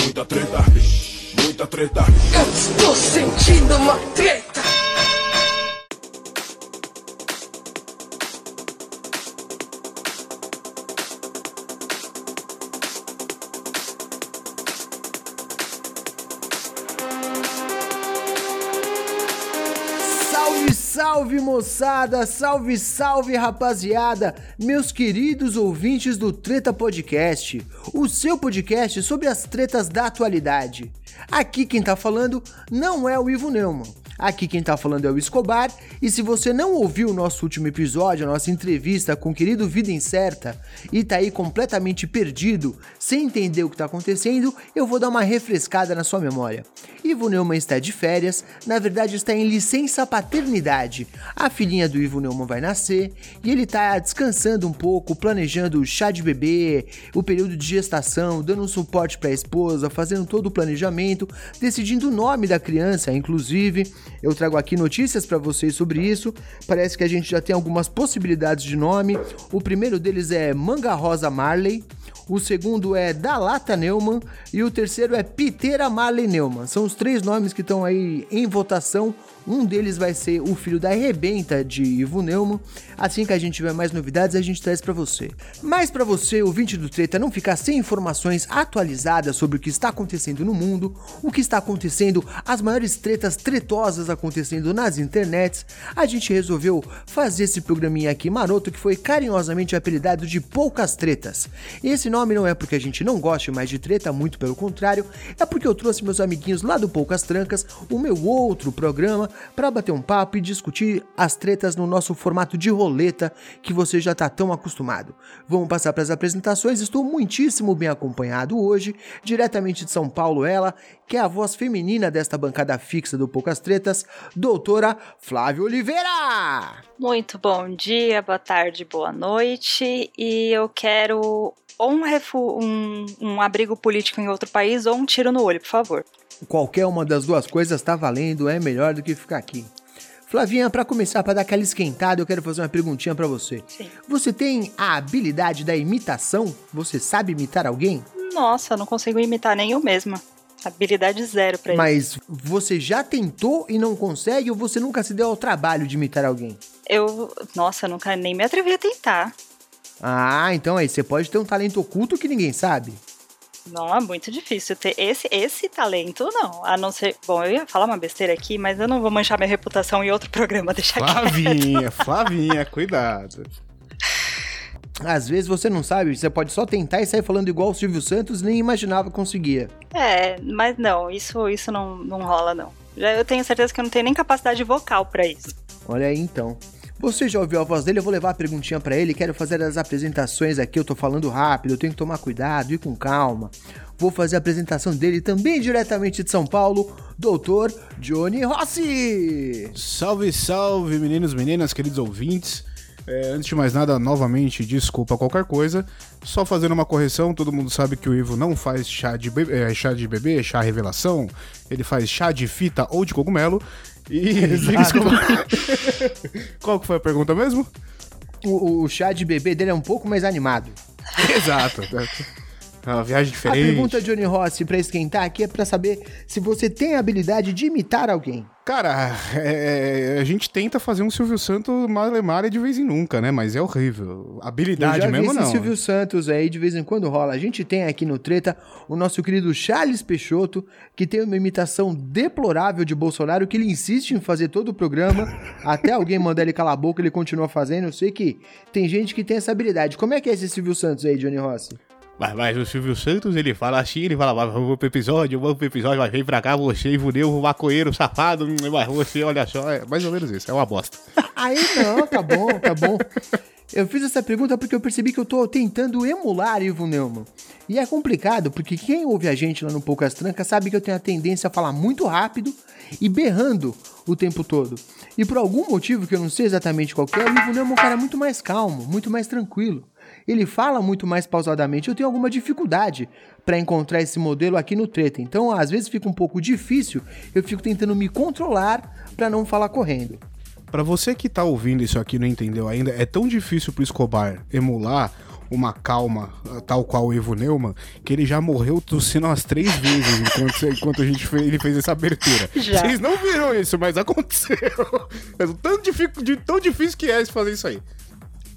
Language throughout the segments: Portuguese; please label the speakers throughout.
Speaker 1: muita treta, muita treta.
Speaker 2: Eu estou sentindo uma treta.
Speaker 3: Salve, salve moçada, salve, salve rapaziada, meus queridos ouvintes do Treta Podcast, o seu podcast sobre as tretas da atualidade. Aqui quem tá falando não é o Ivo Neumann. Aqui quem tá falando é o Escobar, e se você não ouviu o nosso último episódio, a nossa entrevista com o querido Vida Incerta, e tá aí completamente perdido, sem entender o que tá acontecendo, eu vou dar uma refrescada na sua memória. Ivo Neumann está de férias, na verdade está em licença paternidade. A filhinha do Ivo Neumann vai nascer, e ele tá descansando um pouco, planejando o chá de bebê, o período de gestação, dando um suporte para a esposa, fazendo todo o planejamento, decidindo o nome da criança, inclusive. Eu trago aqui notícias para vocês sobre isso. Parece que a gente já tem algumas possibilidades de nome. O primeiro deles é Manga Rosa Marley. O segundo é Dalata Neumann e o terceiro é Piteira Marley Neumann. São os três nomes que estão aí em votação. Um deles vai ser o filho da Rebenta de Ivo Neumann. Assim que a gente tiver mais novidades, a gente traz para você. Mas para você, ouvinte do Treta, não ficar sem informações atualizadas sobre o que está acontecendo no mundo, o que está acontecendo, as maiores tretas tretosas acontecendo nas internets, a gente resolveu fazer esse programinha aqui maroto que foi carinhosamente apelidado de Poucas Tretas. Esse nome não é porque a gente não goste mais de treta, muito pelo contrário, é porque eu trouxe meus amiguinhos lá do Poucas Trancas, o meu outro programa, para bater um papo e discutir as tretas no nosso formato de roleta que você já tá tão acostumado. Vamos passar para as apresentações, estou muitíssimo bem acompanhado hoje, diretamente de São Paulo, ela, que é a voz feminina desta bancada fixa do Poucas Tretas, doutora Flávia Oliveira!
Speaker 4: Muito bom dia, boa tarde, boa noite. E eu quero ou um, um, um abrigo político em outro país ou um tiro no olho, por favor.
Speaker 3: Qualquer uma das duas coisas tá valendo, é melhor do que ficar aqui. Flavinha, para começar, para dar aquela esquentada, eu quero fazer uma perguntinha para você.
Speaker 4: Sim.
Speaker 3: Você tem a habilidade da imitação? Você sabe imitar alguém?
Speaker 4: Nossa, eu não consigo imitar nem eu mesma. Habilidade zero pra isso.
Speaker 3: Mas você já tentou e não consegue ou você nunca se deu ao trabalho de imitar alguém?
Speaker 4: Eu, nossa, nunca nem me atrevi a tentar.
Speaker 3: Ah, então aí você pode ter um talento oculto que ninguém sabe.
Speaker 4: Não, é muito difícil ter esse, esse talento, não. A não ser. Bom, eu ia falar uma besteira aqui, mas eu não vou manchar minha reputação em outro programa, deixa quieto.
Speaker 5: Flavinha, Flavinha, cuidado.
Speaker 3: Às vezes você não sabe, você pode só tentar e sair falando igual o Silvio Santos, nem imaginava que conseguia.
Speaker 4: É, mas não, isso, isso não, não rola, não. Já eu tenho certeza que eu não tenho nem capacidade vocal pra isso.
Speaker 3: Olha aí então. Você já ouviu a voz dele? Eu vou levar a perguntinha pra ele. Quero fazer as apresentações aqui. Eu tô falando rápido, eu tenho que tomar cuidado, ir com calma. Vou fazer a apresentação dele também diretamente de São Paulo, doutor Johnny Rossi.
Speaker 5: Salve, salve, meninos, meninas, queridos ouvintes. É, antes de mais nada, novamente, desculpa qualquer coisa. Só fazendo uma correção, todo mundo sabe que o Ivo não faz chá de, bebê, é, chá de bebê, chá revelação. Ele faz chá de fita ou de cogumelo. E Qual que foi a pergunta mesmo?
Speaker 3: O, o chá de bebê dele é um pouco mais animado.
Speaker 5: Exato. É uma viagem
Speaker 3: A
Speaker 5: diferente.
Speaker 3: pergunta, Johnny Rossi, pra esquentar aqui é pra saber se você tem a habilidade de imitar alguém.
Speaker 5: Cara, é, a gente tenta fazer um Silvio Santos malemar de vez em nunca, né? Mas é horrível. Habilidade
Speaker 3: Eu já
Speaker 5: mesmo
Speaker 3: vi esse
Speaker 5: não.
Speaker 3: Silvio Santos aí, de vez em quando rola. A gente tem aqui no Treta o nosso querido Charles Peixoto, que tem uma imitação deplorável de Bolsonaro, que ele insiste em fazer todo o programa, até alguém mandar ele calar a boca, ele continua fazendo. Eu sei que tem gente que tem essa habilidade. Como é que é esse Silvio Santos aí, Johnny Rossi?
Speaker 5: Mas, mas o Silvio Santos, ele fala assim, ele fala, "Mas vamos pro episódio, vamos pro episódio, mas vem pra cá você, Ivoneu, o maconheiro, safado, hum, mas você, olha só, é mais ou menos isso, é uma bosta.
Speaker 3: Aí não, tá bom, tá bom. Eu fiz essa pergunta porque eu percebi que eu tô tentando emular Ivo Neumann. E é complicado, porque quem ouve a gente lá no Poucas Trancas sabe que eu tenho a tendência a falar muito rápido e berrando o tempo todo. E por algum motivo que eu não sei exatamente qual é, o Ivo Neumann é um cara muito mais calmo, muito mais tranquilo. Ele fala muito mais pausadamente. Eu tenho alguma dificuldade para encontrar esse modelo aqui no Treta. Então, às vezes fica um pouco difícil. Eu fico tentando me controlar para não falar correndo.
Speaker 5: Pra você que tá ouvindo isso aqui e não entendeu ainda, é tão difícil pro Escobar emular uma calma, tal qual o Evo Neumann, que ele já morreu tossindo umas três vezes enquanto, enquanto a gente fez, ele fez essa abertura.
Speaker 4: Já.
Speaker 5: Vocês não viram isso, mas aconteceu. É tão, dific- de, tão difícil que é fazer isso aí.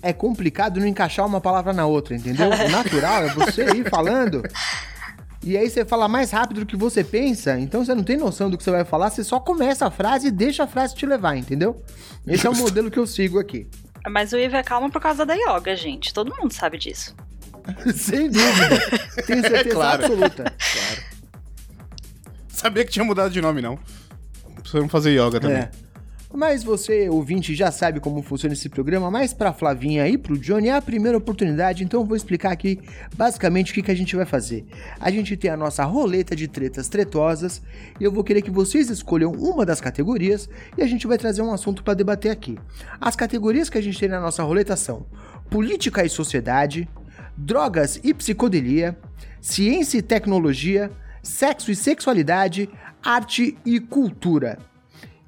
Speaker 3: É complicado não encaixar uma palavra na outra, entendeu? O natural é você ir falando. E aí você fala mais rápido do que você pensa, então você não tem noção do que você vai falar, você só começa a frase e deixa a frase te levar, entendeu? Esse é o modelo que eu sigo aqui.
Speaker 4: Mas o Ivo é calmo por causa da yoga, gente. Todo mundo sabe disso.
Speaker 3: Sem dúvida. Tenho certeza
Speaker 5: Claro.
Speaker 3: absoluta.
Speaker 5: Sabia que tinha mudado de nome, não. Precisamos fazer yoga também.
Speaker 3: É. Mas você, ouvinte, já sabe como funciona esse programa, mas pra Flavinha e pro Johnny é a primeira oportunidade, então eu vou explicar aqui basicamente o que, que a gente vai fazer. A gente tem a nossa roleta de tretas tretosas e eu vou querer que vocês escolham uma das categorias e a gente vai trazer um assunto pra debater aqui. As categorias que a gente tem na nossa roleta são política e sociedade, drogas e psicodelia, ciência e tecnologia, sexo e sexualidade, arte e cultura.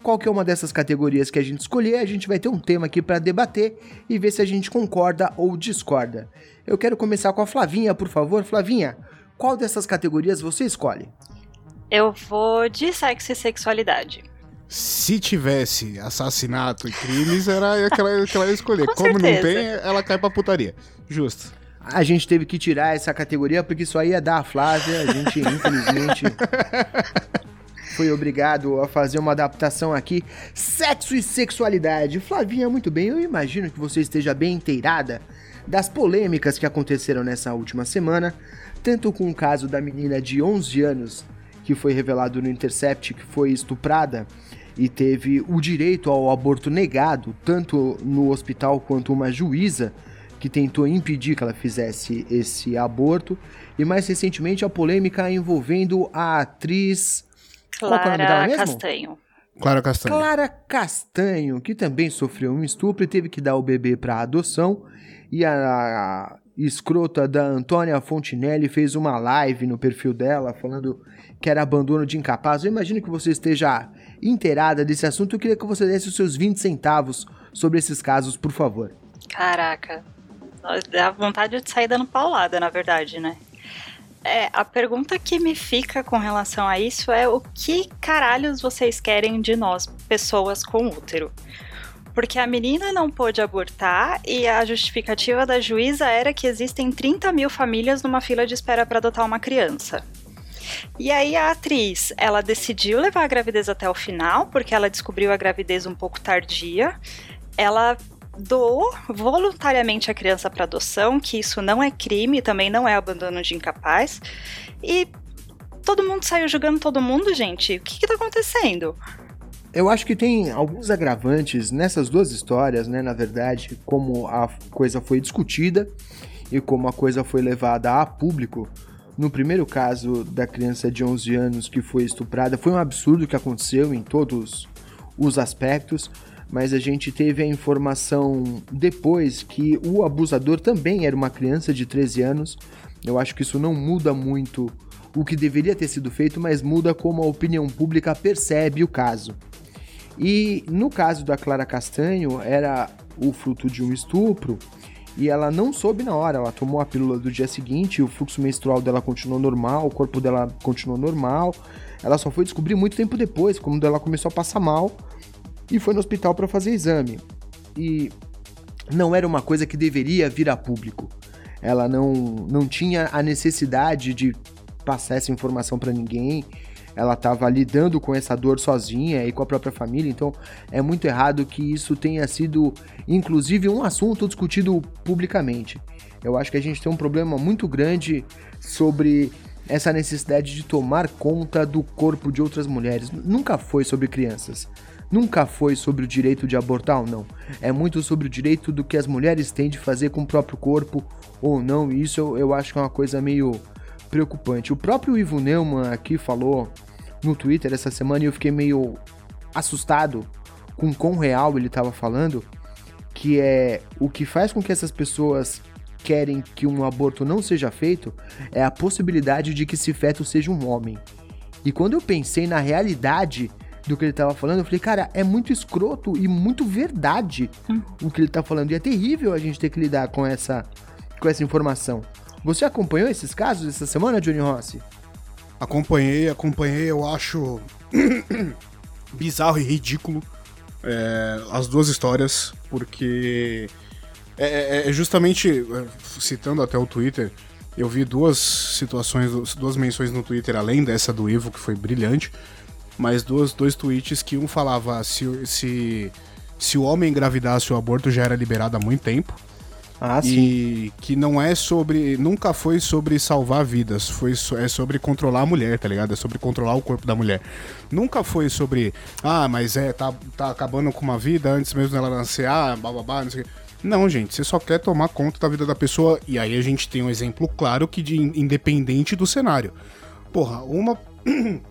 Speaker 3: Qualquer uma dessas categorias que a gente escolher, a gente vai ter um tema aqui para debater e ver se a gente concorda ou discorda. Eu quero começar com a Flavinha, por favor. Flavinha, qual dessas categorias você escolhe?
Speaker 4: Eu vou de sexo e sexualidade.
Speaker 5: Se tivesse assassinato e crimes, era aquela que ela ia escolher.
Speaker 4: Com
Speaker 5: Como não
Speaker 4: certeza.
Speaker 5: tem, ela cai pra putaria. Justo.
Speaker 3: A gente teve que tirar essa categoria porque isso aí ia dar a Flávia. A gente, infelizmente, foi obrigado a fazer uma adaptação aqui. Sexo e sexualidade. Flavinha, muito bem. Eu imagino que você esteja bem inteirada das polêmicas que aconteceram nessa última semana, tanto com o caso da menina de 11 anos que foi revelado no Intercept que foi estuprada e teve o direito ao aborto negado, tanto no hospital quanto uma juíza que tentou impedir que ela fizesse esse aborto, e mais recentemente a polêmica envolvendo a atriz É o nome dela
Speaker 4: Clara
Speaker 3: mesmo?
Speaker 4: Castanho.
Speaker 5: Clara Castanho.
Speaker 3: Clara Castanho, que também sofreu um estupro e teve que dar o bebê para adoção. E a, a escrota da Antônia Fontinelli fez uma live no perfil dela falando que era abandono de incapaz. Eu imagino que você esteja inteirada desse assunto. Eu queria que você desse os seus 20 centavos sobre esses casos, por favor.
Speaker 4: Caraca. Dá vontade de sair dando paulada, na verdade, né? É, a pergunta que me fica com relação a isso é o que caralhos vocês querem de nós, pessoas com útero? Porque a menina não pôde abortar e a justificativa da juíza era que existem 30 mil famílias numa fila de espera para adotar uma criança. E aí a atriz, ela decidiu levar a gravidez até o final, porque ela descobriu a gravidez um pouco tardia. Ela doou voluntariamente a criança para adoção, que isso não é crime, também não é abandono de incapaz. E todo mundo saiu julgando todo mundo, gente. O que que tá acontecendo?
Speaker 3: Eu acho que tem alguns agravantes nessas duas histórias, né? Na verdade, como a coisa foi discutida e como a coisa foi levada a público. No primeiro caso da criança de 11 anos que foi estuprada, foi um absurdo que aconteceu em todos os aspectos, mas a gente teve a informação depois que o abusador também era uma criança de 13 anos. Eu acho que isso não muda muito o que deveria ter sido feito, mas muda como a opinião pública percebe o caso. E no caso da Clara Castanho, era o fruto de um estupro e ela não soube na hora. Ela tomou a pílula do dia seguinte, o fluxo menstrual dela continuou normal, o corpo dela continuou normal. Ela só foi descobrir muito tempo depois, quando ela começou a passar mal e foi no hospital para fazer exame. E não era uma coisa que deveria vir a público. Ela não, não tinha a necessidade de passar essa informação para ninguém. Ela estava lidando com essa dor sozinha e com a própria família, então é muito errado que isso tenha sido, inclusive, um assunto discutido publicamente. Eu acho que a gente tem um problema muito grande sobre essa necessidade de tomar conta do corpo de outras mulheres. Nunca foi sobre crianças. Nunca foi sobre o direito de abortar ou não. É muito sobre o direito do que as mulheres têm de fazer com o próprio corpo ou não. E isso eu, eu acho que é uma coisa meio preocupante. O próprio Ivo Neumann aqui falou no Twitter essa semana e eu fiquei meio assustado com quão real ele estava falando, que é o que faz com que essas pessoas querem que um aborto não seja feito é a possibilidade de que esse feto seja um homem. E quando eu pensei na realidade do que ele estava falando, eu falei, cara, é muito escroto e muito verdade o que ele tá falando. E é terrível a gente ter que lidar com essa com essa informação. Você acompanhou esses casos essa semana, Johnny Rossi?
Speaker 5: Acompanhei, acompanhei, eu acho bizarro e ridículo é, as duas histórias, porque é, é, é justamente, é, citando até o Twitter, eu vi duas situações, duas menções no Twitter, além dessa do Ivo, que foi brilhante, mas duas, dois tweets que um falava se, se, se o homem engravidasse o aborto já era liberado há muito tempo.
Speaker 3: Ah, sim.
Speaker 5: E que não é sobre. Nunca foi sobre salvar vidas. Foi, é sobre controlar a mulher, tá ligado? É sobre controlar o corpo da mulher. Nunca foi sobre. Ah, mas é, tá, tá acabando com uma vida antes mesmo dela nascer. Ah, bababá, não sei o quê. Não, gente, você só quer tomar conta da vida da pessoa. E aí a gente tem um exemplo claro que de independente do cenário. Porra, uma.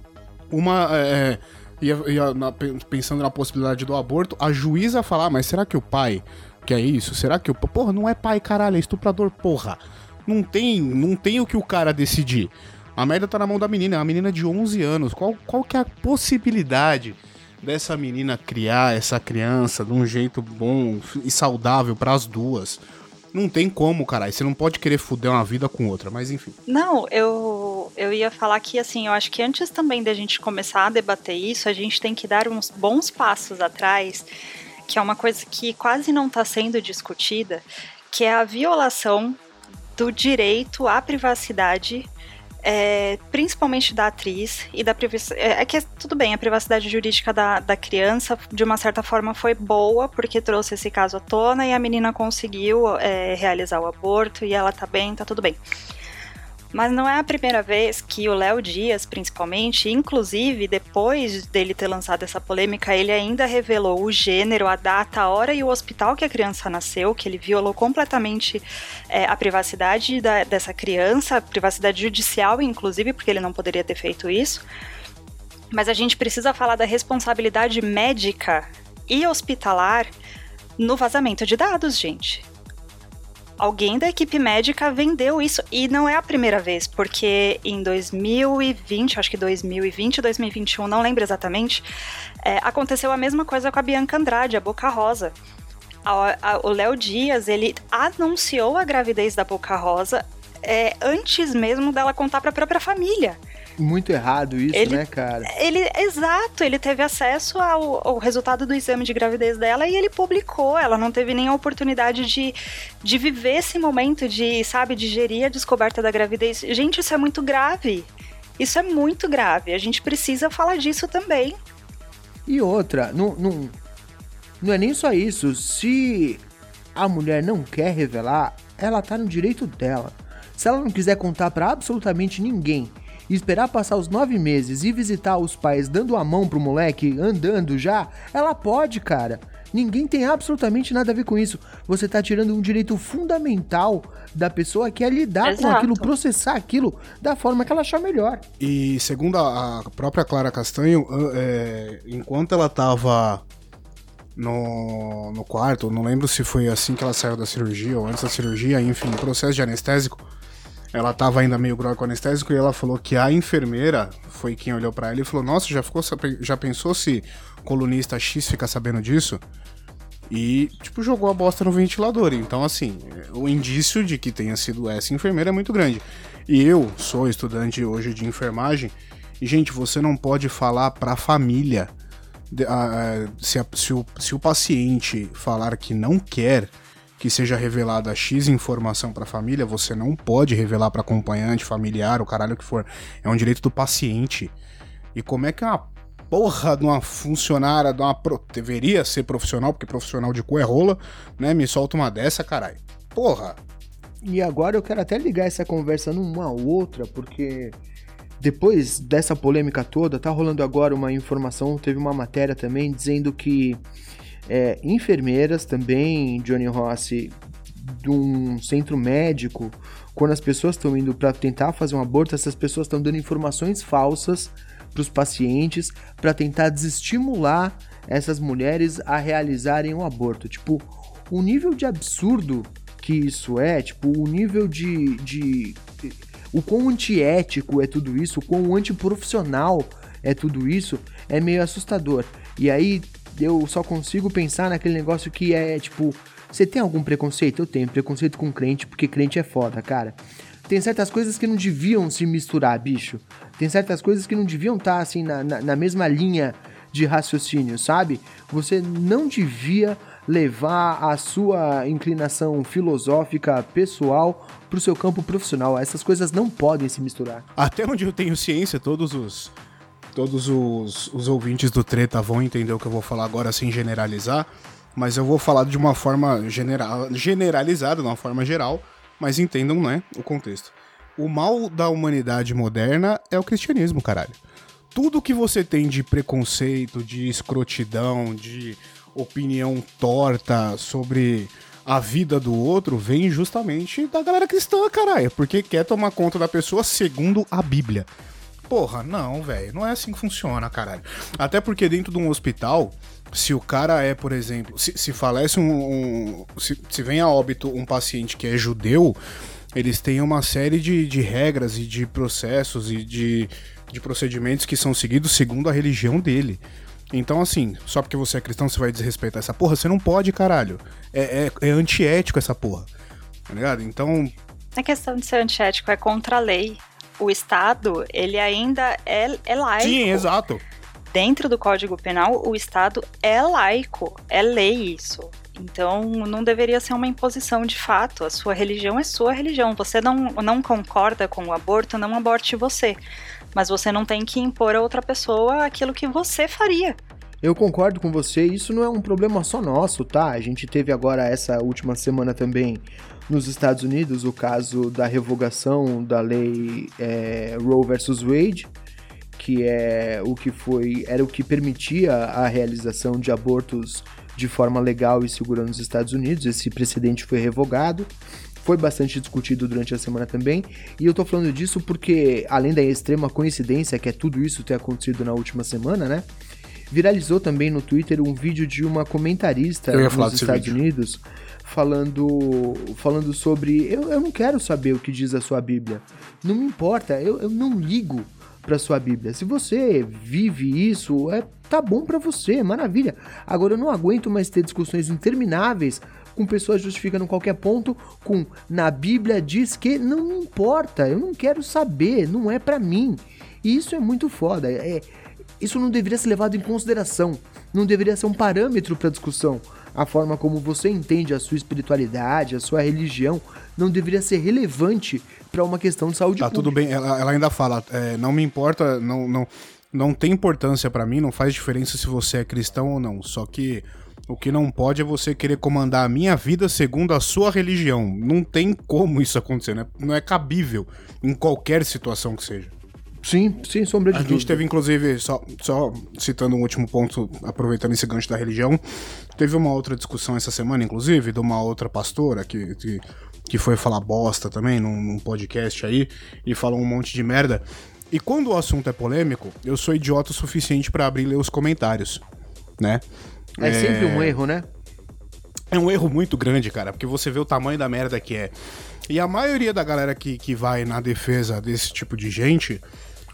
Speaker 5: uma. É, ia, ia na, pensando na possibilidade do aborto, a juíza falar, ah, mas será que o pai que é isso? Será que o. Porra, não é pai, caralho, é estuprador, porra. Não tem, não tem o que o cara decidir. A merda tá na mão da menina, é uma menina de 11 anos. Qual, qual que é a possibilidade dessa menina criar essa criança de um jeito bom e saudável para as duas? Não tem como, caralho. Você não pode querer fuder uma vida com outra, mas enfim.
Speaker 4: Não, eu, eu ia falar que, assim, eu acho que antes também da gente começar a debater isso, a gente tem que dar uns bons passos atrás que é uma coisa que quase não está sendo discutida, que é a violação do direito à privacidade é, principalmente da atriz e da privacidade. É, é, que tudo bem, a privacidade jurídica da, da criança, de uma certa forma, foi boa, porque trouxe esse caso à tona e a menina conseguiu é, realizar o aborto e ela tá bem, tá tudo bem. Mas não é a primeira vez que o Léo Dias, principalmente, inclusive depois dele ter lançado essa polêmica, ele ainda revelou o gênero, a data, a hora e o hospital que a criança nasceu, que ele violou completamente é, a privacidade da, dessa criança, a privacidade judicial, inclusive, porque ele não poderia ter feito isso. Mas a gente precisa falar da responsabilidade médica e hospitalar no vazamento de dados, gente alguém da equipe médica vendeu isso e não é a primeira vez, porque em 2020, acho que 2020, 2021, não lembro exatamente, é, aconteceu a mesma coisa com a Bianca Andrade, a Boca Rosa. A, a, o Léo Dias, ele anunciou a gravidez da Boca Rosa é, antes mesmo dela contar para a própria família
Speaker 3: muito errado isso,
Speaker 4: ele,
Speaker 3: né, cara?
Speaker 4: Ele, exato, ele teve acesso ao, ao, resultado do exame de gravidez dela e ele publicou. Ela não teve nem a oportunidade de, de viver esse momento, de, sabe, de gerir a descoberta da gravidez. Gente, isso é muito grave. Isso é muito grave. A gente precisa falar disso também.
Speaker 3: E outra, não, não, não é nem só isso. Se a mulher não quer revelar, ela tá no direito dela. Se ela não quiser contar para absolutamente ninguém esperar passar os nove meses e visitar os pais dando a mão pro moleque, andando já, ela pode, cara. Ninguém tem absolutamente nada a ver com isso. Você tá tirando um direito fundamental da pessoa que é lidar Exato. com aquilo, processar aquilo da forma que ela achar melhor.
Speaker 5: E segundo a própria Clara Castanho, é, enquanto ela tava no, no quarto, não lembro se foi assim que ela saiu da cirurgia ou antes da cirurgia, enfim, processo de anestésico, ela tava ainda meio grogue com anestésico e ela falou que a enfermeira foi quem olhou para ela e falou: Nossa, já, ficou, já pensou se colunista X fica sabendo disso? E, tipo, jogou a bosta no ventilador. Então, assim, o indício de que tenha sido essa enfermeira é muito grande. E eu sou estudante hoje de enfermagem. E, gente, você não pode falar pra família. De, se, a, se, o, se o paciente falar que não quer que seja revelada X informação para a família, você não pode revelar para acompanhante, familiar, o caralho que for. É um direito do paciente. E como é que uma porra de uma funcionária, de uma pro... deveria ser profissional, porque profissional de cu é rola, né? Me solta uma dessa, caralho. Porra.
Speaker 3: E agora eu quero até ligar essa conversa numa outra, porque depois dessa polêmica toda, tá rolando agora uma informação, teve uma matéria também dizendo que é, enfermeiras também, Johnny Rossi, de um centro médico, quando as pessoas estão indo para tentar fazer um aborto, essas pessoas estão dando informações falsas para os pacientes para tentar desestimular essas mulheres a realizarem um aborto. Tipo, o nível de absurdo que isso é, tipo, o nível de. de o quão antiético é tudo isso, o quão antiprofissional é tudo isso, é meio assustador. E aí eu só consigo pensar naquele negócio que é tipo Você tem algum preconceito? Eu tenho preconceito com crente, porque crente é foda, cara. Tem certas coisas que não deviam se misturar, bicho. Tem certas coisas que não deviam estar, tá, assim, na, na, na mesma linha de raciocínio, sabe? Você não devia levar a sua inclinação filosófica pessoal para o seu campo profissional. Essas coisas não podem se misturar.
Speaker 5: Até onde eu tenho ciência, todos os todos os, os ouvintes do Treta vão entender o que eu vou falar agora sem generalizar, mas eu vou falar de uma forma general, generalizada, de uma forma geral, mas entendam, né, o contexto. O mal da humanidade moderna é o cristianismo, caralho. Tudo que você tem de preconceito, de escrotidão, de opinião torta sobre a vida do outro vem justamente da galera cristã, caralho, porque quer tomar conta da pessoa segundo a Bíblia. Porra, não, velho, não é assim que funciona, caralho. Até porque dentro de um hospital, se o cara é, por exemplo, se, se falece um. um se, se vem a óbito um paciente que é judeu, eles têm uma série de, de regras e de processos e de, de procedimentos que são seguidos segundo a religião dele. Então, assim, só porque você é cristão, você vai desrespeitar essa porra? Você não pode, caralho. É, é, é antiético essa porra. Tá ligado? Então.
Speaker 4: A questão de ser antiético é contra a lei. O Estado, ele ainda é, é laico.
Speaker 5: Sim, exato.
Speaker 4: Dentro do Código Penal, o Estado é laico. É lei isso. Então, não deveria ser uma imposição de fato. A sua religião é sua religião. Você não, não concorda com o aborto, não aborte você mas você não tem que impor a outra pessoa aquilo que você faria.
Speaker 3: Eu concordo com você, isso não é um problema só nosso, tá? A gente teve agora essa última semana também nos Estados Unidos o caso da revogação da lei é, Roe versus Wade, que é o que foi era o que permitia a realização de abortos de forma legal e segura nos Estados Unidos. Esse precedente foi revogado foi bastante discutido durante a semana também. E eu tô falando disso porque, além da extrema coincidência que é tudo isso ter acontecido na última semana, né? Viralizou também no Twitter um vídeo de uma comentarista nos Estados vídeo. Unidos falando falando sobre eu, eu não quero saber o que diz a sua Bíblia. Não me importa, eu, eu não ligo para sua Bíblia. Se você vive isso, é tá bom para você, maravilha. Agora eu não aguento mais ter discussões intermináveis com pessoas justificando qualquer ponto com na Bíblia diz que não importa, eu não quero saber, não é para mim. E isso é muito foda. É, isso não deveria ser levado em consideração, não deveria ser um parâmetro para discussão. A forma como você entende a sua espiritualidade, a sua religião, não deveria ser relevante para uma questão de saúde
Speaker 5: tá,
Speaker 3: pública.
Speaker 5: tudo bem, ela, ela ainda fala, é, não me importa, não, não, não tem importância para mim, não faz diferença se você é cristão ou não. Só que o que não pode é você querer comandar a minha vida segundo a sua religião. Não tem como isso acontecer, né? não é cabível em qualquer situação que seja.
Speaker 3: Sim, sim, sombra de
Speaker 5: A
Speaker 3: dúvida.
Speaker 5: gente teve, inclusive, só, só citando um último ponto, aproveitando esse gancho da religião, teve uma outra discussão essa semana, inclusive, de uma outra pastora que, que, que foi falar bosta também num, num podcast aí e falou um monte de merda. E quando o assunto é polêmico, eu sou idiota o suficiente para abrir e ler os comentários, né?
Speaker 3: É, é sempre um erro, né?
Speaker 5: É um erro muito grande, cara, porque você vê o tamanho da merda que é. E a maioria da galera que, que vai na defesa desse tipo de gente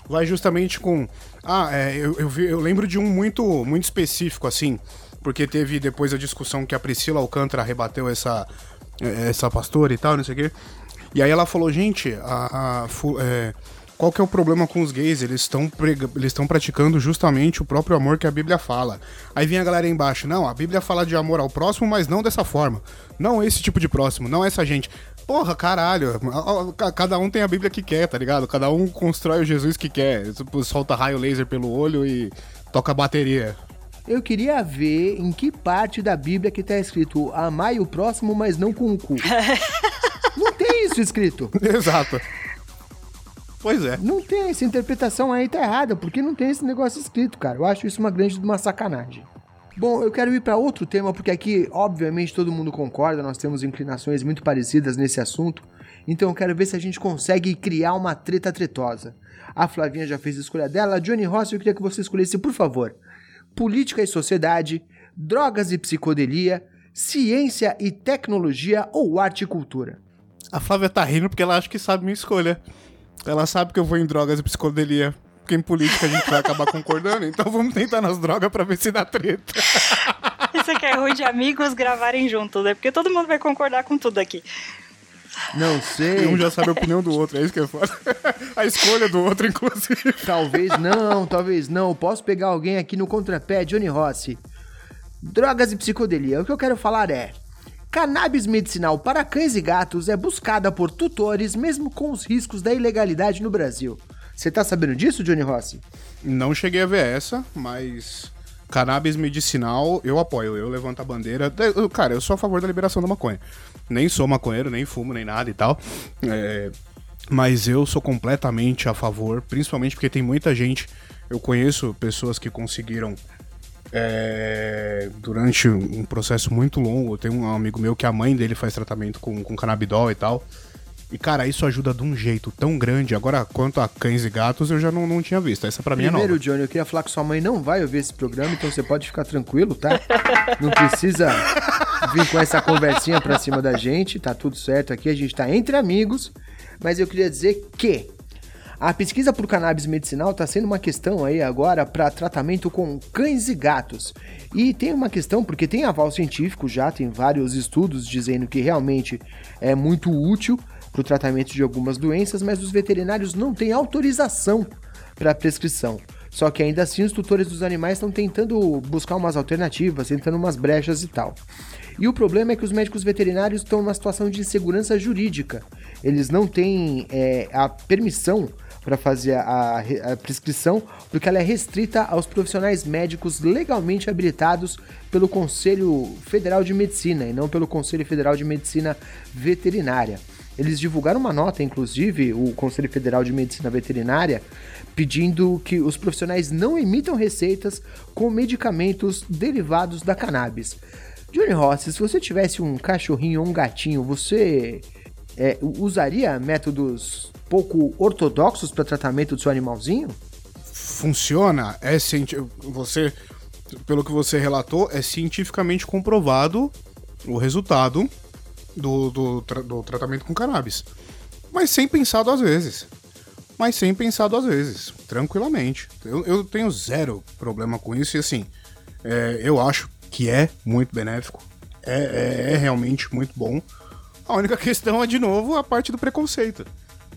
Speaker 5: vai justamente com. Ah, é, eu, eu, vi, eu lembro de um muito, muito específico, assim, porque teve depois a discussão que a Priscila Alcântara rebateu essa, essa pastora e tal, não sei o quê. E aí ela falou, gente, a, a é, qual que é o problema com os gays? Eles estão eles estão praticando justamente o próprio amor que a Bíblia fala. Aí vem a galera embaixo, não, a Bíblia fala de amor ao próximo, mas não dessa forma. Não esse tipo de próximo, não essa gente. Porra, caralho, cada um tem a Bíblia que quer, tá ligado? Cada um constrói o Jesus que quer. Tipo, solta raio laser pelo olho e toca bateria.
Speaker 3: Eu queria ver em que parte da Bíblia que tá escrito amai o próximo, mas não com o cu. não tem isso escrito.
Speaker 5: Exato. Pois é.
Speaker 3: Não tem, essa interpretação aí tá errada, porque não tem esse negócio escrito, cara. Eu acho isso uma grande uma sacanagem. Bom, eu quero ir para outro tema, porque aqui, obviamente, todo mundo concorda, nós temos inclinações muito parecidas nesse assunto. Então eu quero ver se a gente consegue criar uma treta tretosa. A Flavinha já fez a escolha dela. Johnny Rossi, eu queria que você escolhesse, por favor, política e sociedade, drogas e psicodelia, ciência e tecnologia ou arte e cultura.
Speaker 5: A Flávia tá rindo porque ela acha que sabe minha escolha. Ela sabe que eu vou em drogas e psicodelia. Porque em política a gente vai acabar concordando, então vamos tentar nas drogas pra ver se dá treta.
Speaker 4: Isso aqui é ruim de amigos gravarem juntos, né? Porque todo mundo vai concordar com tudo aqui.
Speaker 3: Não
Speaker 5: E
Speaker 3: sei.
Speaker 5: um já sabe a opinião do outro, é isso que é foda. A escolha do outro, inclusive.
Speaker 3: Talvez não, talvez não. Posso pegar alguém aqui no contrapé, Johnny Rossi. Drogas e psicodelia. O que eu quero falar é. Cannabis medicinal para cães e gatos é buscada por tutores, mesmo com os riscos da ilegalidade no Brasil. Você tá sabendo disso, Johnny Rossi?
Speaker 5: Não cheguei a ver essa, mas cannabis medicinal eu apoio. Eu levanto a bandeira. Cara, eu sou a favor da liberação da maconha. Nem sou maconheiro, nem fumo, nem nada e tal. É, mas eu sou completamente a favor, principalmente porque tem muita gente. Eu conheço pessoas que conseguiram é, durante um processo muito longo. Tem um amigo meu que a mãe dele faz tratamento com, com canabidol e tal. E, cara, isso ajuda de um jeito tão grande. Agora, quanto a cães e gatos, eu já não, não tinha visto. Essa pra mim é
Speaker 3: Primeiro,
Speaker 5: nova.
Speaker 3: Johnny, eu queria falar que sua mãe não vai ouvir esse programa, então você pode ficar tranquilo, tá? Não precisa vir com essa conversinha pra cima da gente, tá tudo certo aqui, a gente tá entre amigos. Mas eu queria dizer que a pesquisa por cannabis medicinal está sendo uma questão aí agora para tratamento com cães e gatos. E tem uma questão, porque tem aval científico já, tem vários estudos dizendo que realmente é muito útil para o tratamento de algumas doenças, mas os veterinários não têm autorização para prescrição. Só que ainda assim os tutores dos animais estão tentando buscar umas alternativas, tentando umas brechas e tal. E o problema é que os médicos veterinários estão numa situação de insegurança jurídica. Eles não têm é, a permissão para fazer a, a prescrição, porque ela é restrita aos profissionais médicos legalmente habilitados pelo Conselho Federal de Medicina e não pelo Conselho Federal de Medicina Veterinária. Eles divulgaram uma nota, inclusive, o Conselho Federal de Medicina Veterinária, pedindo que os profissionais não emitam receitas com medicamentos derivados da cannabis. Johnny Rossi, se você tivesse um cachorrinho ou um gatinho, você é, usaria métodos pouco ortodoxos para tratamento do seu animalzinho?
Speaker 5: Funciona, é você pelo que você relatou, é cientificamente comprovado o resultado do, do, do tratamento com cannabis. Mas sem pensado às vezes. Mas sem pensado às vezes, tranquilamente. Eu, eu tenho zero problema com isso e assim, é, eu acho que é muito benéfico. É, é- é realmente muito bom. A única questão é, de novo, a parte do preconceito.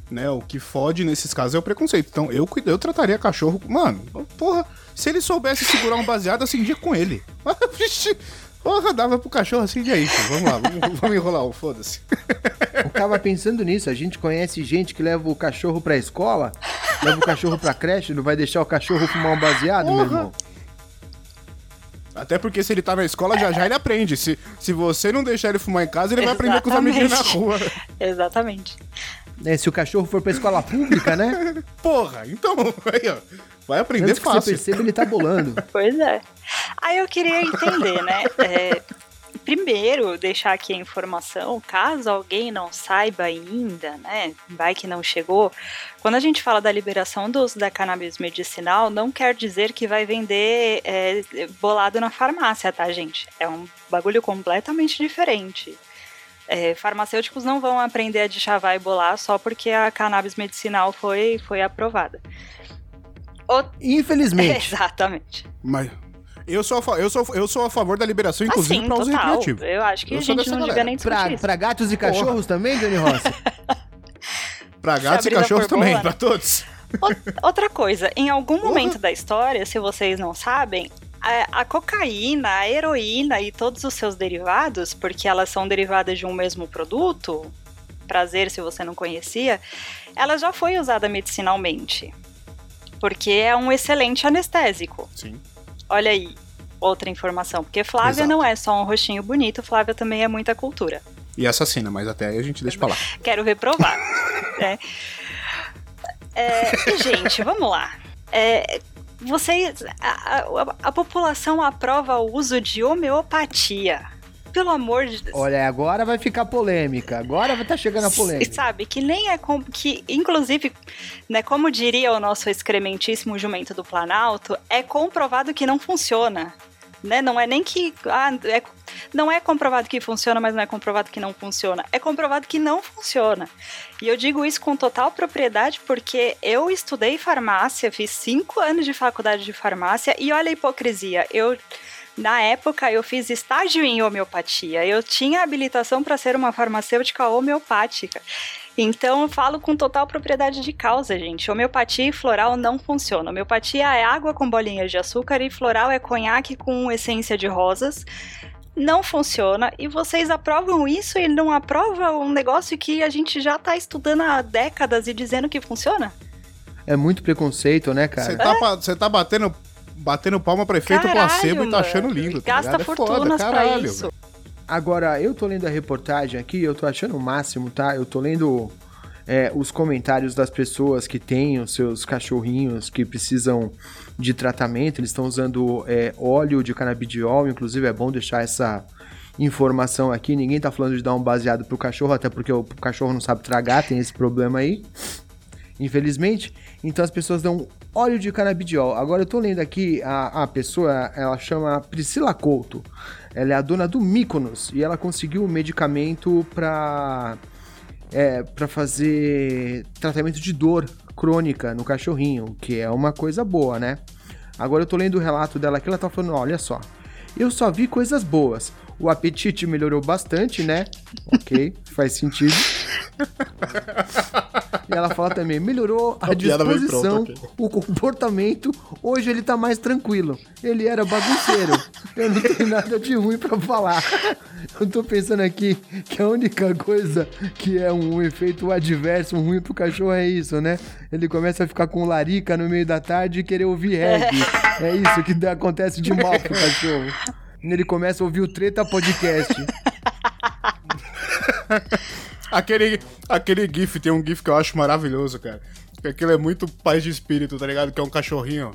Speaker 5: Né, o que fode nesses casos é o preconceito. Então eu, eu trataria cachorro. Mano, porra, se ele soubesse segurar um baseado, acendia com ele. Porra, dava pro cachorro assim, e aí, vamos lá, vamos, vamos enrolar o foda-se.
Speaker 3: Eu tava pensando nisso, a gente conhece gente que leva o cachorro pra escola, leva o cachorro pra creche, não vai deixar o cachorro fumar um baseado, meu
Speaker 5: Porra.
Speaker 3: irmão?
Speaker 5: Até porque se ele tá na escola, já já ele aprende. Se, se você não deixar ele fumar em casa, ele vai aprender com os amiguinhos na rua.
Speaker 4: Exatamente.
Speaker 3: É, se o cachorro for pra escola pública, né?
Speaker 5: Porra, então, aí, ó. Vai aprender
Speaker 3: Antes que você
Speaker 5: fácil.
Speaker 3: perceba, ele tá bolando.
Speaker 4: Pois é. Aí eu queria entender, né? é, primeiro, deixar aqui a informação, caso alguém não saiba ainda, né? Vai que não chegou. Quando a gente fala da liberação do uso da cannabis medicinal, não quer dizer que vai vender é, bolado na farmácia, tá, gente? É um bagulho completamente diferente. É, farmacêuticos não vão aprender a deschavar e bolar só porque a cannabis medicinal foi, foi aprovada. O-
Speaker 3: Infelizmente.
Speaker 4: Exatamente.
Speaker 5: Mas eu sou, a eu, sou, eu sou a favor da liberação, inclusive,
Speaker 4: assim,
Speaker 5: pra uso
Speaker 4: total.
Speaker 5: recreativo.
Speaker 4: Eu acho que
Speaker 5: Eu
Speaker 4: a gente não devia nem discutir
Speaker 3: Pra,
Speaker 4: isso.
Speaker 3: pra gatos e cachorros também, Johnny Rossi?
Speaker 5: Pra gatos e cachorros também,
Speaker 4: boa,
Speaker 5: pra
Speaker 4: né?
Speaker 5: todos.
Speaker 4: Outra coisa, em algum momento da história, se vocês não sabem, a, a cocaína, a heroína e todos os seus derivados, porque elas são derivadas de um mesmo produto, prazer se você não conhecia, ela já foi usada medicinalmente. Porque é um excelente anestésico.
Speaker 5: Sim.
Speaker 4: Olha aí, outra informação. Porque Flávia
Speaker 5: Exato.
Speaker 4: não é só um rostinho bonito, Flávia também é muita cultura.
Speaker 5: E assassina, mas até aí a gente deixa pra lá.
Speaker 4: Quero reprovar. né? É, e, gente, vamos lá. É, vocês. A, a- a população aprova o uso de homeopatia. Pelo amor de Deus.
Speaker 3: Olha, agora vai ficar polêmica. Agora vai estar chegando a polêmica.
Speaker 4: sabe, que nem é que, inclusive, né, como diria o nosso excrementíssimo jumento do Planalto, é comprovado que não funciona. Né? Não é nem que. Ah, é- não é comprovado que funciona, mas não é comprovado que não funciona. É comprovado que não funciona. E eu digo isso com total propriedade porque eu estudei farmácia, fiz cinco anos de faculdade de farmácia e olha a hipocrisia. Eu Na época, eu fiz estágio em homeopatia. Eu tinha habilitação para ser uma farmacêutica homeopática. Então, eu falo com total propriedade de causa, gente. Homeopatia e floral não funcionam. Homeopatia é água com bolinhas de açúcar e floral é conhaque com essência de rosas. Não funciona. E vocês aprovam isso e não aprovam um negócio que a gente já tá estudando há décadas e dizendo que funciona?
Speaker 3: É muito preconceito, né,
Speaker 5: Você
Speaker 3: cara?
Speaker 5: tá, você tá batendo, batendo palma pra efeito
Speaker 4: Caralho,
Speaker 5: placebo e tá achando lindo. Tá
Speaker 4: Gasta
Speaker 5: ligado? É foda,
Speaker 4: fortunas pra
Speaker 5: caralho,
Speaker 4: isso.
Speaker 5: velho.
Speaker 3: Agora, eu tô lendo a reportagem aqui, eu tô achando o máximo, tá? Eu tô lendo é, os comentários das pessoas que têm os seus cachorrinhos que precisam de tratamento, eles estão usando é, óleo de canabidiol, inclusive é bom deixar essa informação aqui. Ninguém tá falando de dar um baseado pro cachorro, até porque o cachorro não sabe tragar, tem esse problema aí. Infelizmente, então as pessoas dão óleo de canabidiol. Agora eu tô lendo aqui, a, a pessoa, ela chama Priscila Couto. Ela é a dona do Mykonos e ela conseguiu um medicamento pra, é, pra fazer tratamento de dor crônica no cachorrinho, que é uma coisa boa, né? Agora eu tô lendo o relato dela aqui, ela tá falando, olha só, eu só vi coisas boas. O apetite melhorou bastante, né? Ok, faz sentido. E ela fala também, melhorou a,
Speaker 5: A
Speaker 3: disposição,
Speaker 5: pronta, ok.
Speaker 3: o comportamento. Hoje ele tá mais tranquilo. Ele era bagunceiro. Eu não tenho nada de ruim pra falar. Eu tô pensando aqui que a única coisa que é um efeito adverso, um ruim pro cachorro é isso, né? Ele começa a ficar com larica no meio da tarde e querer ouvir reggae. É isso que acontece de mal pro cachorro. Ele começa a ouvir o Treta Podcast.
Speaker 5: Aquele, aquele GIF, tem um GIF que eu acho maravilhoso, cara. Aquilo é muito paz de espírito, tá ligado? Que é um cachorrinho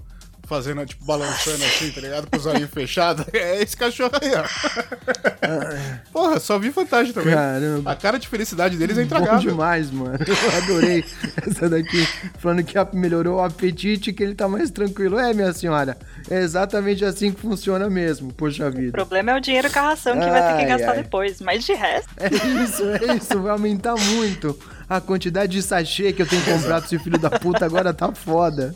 Speaker 5: fazendo, tipo, balançando assim, tá ligado? Com os olhinhos fechados. É esse cachorro aí, ó. Porra, só vi vantagem também.
Speaker 3: Caramba.
Speaker 5: A cara de felicidade deles é
Speaker 3: Bom
Speaker 5: intragável.
Speaker 3: demais, mano. Eu adorei essa daqui. Falando que melhorou o apetite e que ele tá mais tranquilo. É, minha senhora. É exatamente assim que funciona mesmo. Poxa
Speaker 4: O
Speaker 3: vida.
Speaker 4: problema é o dinheiro com a ração que vai ter
Speaker 3: Ai,
Speaker 4: que gastar
Speaker 3: ai.
Speaker 4: depois. Mas de resto,
Speaker 3: É isso, é isso. Vai aumentar muito. A quantidade de sachê que eu tenho comprado pra esse filho da puta agora tá foda.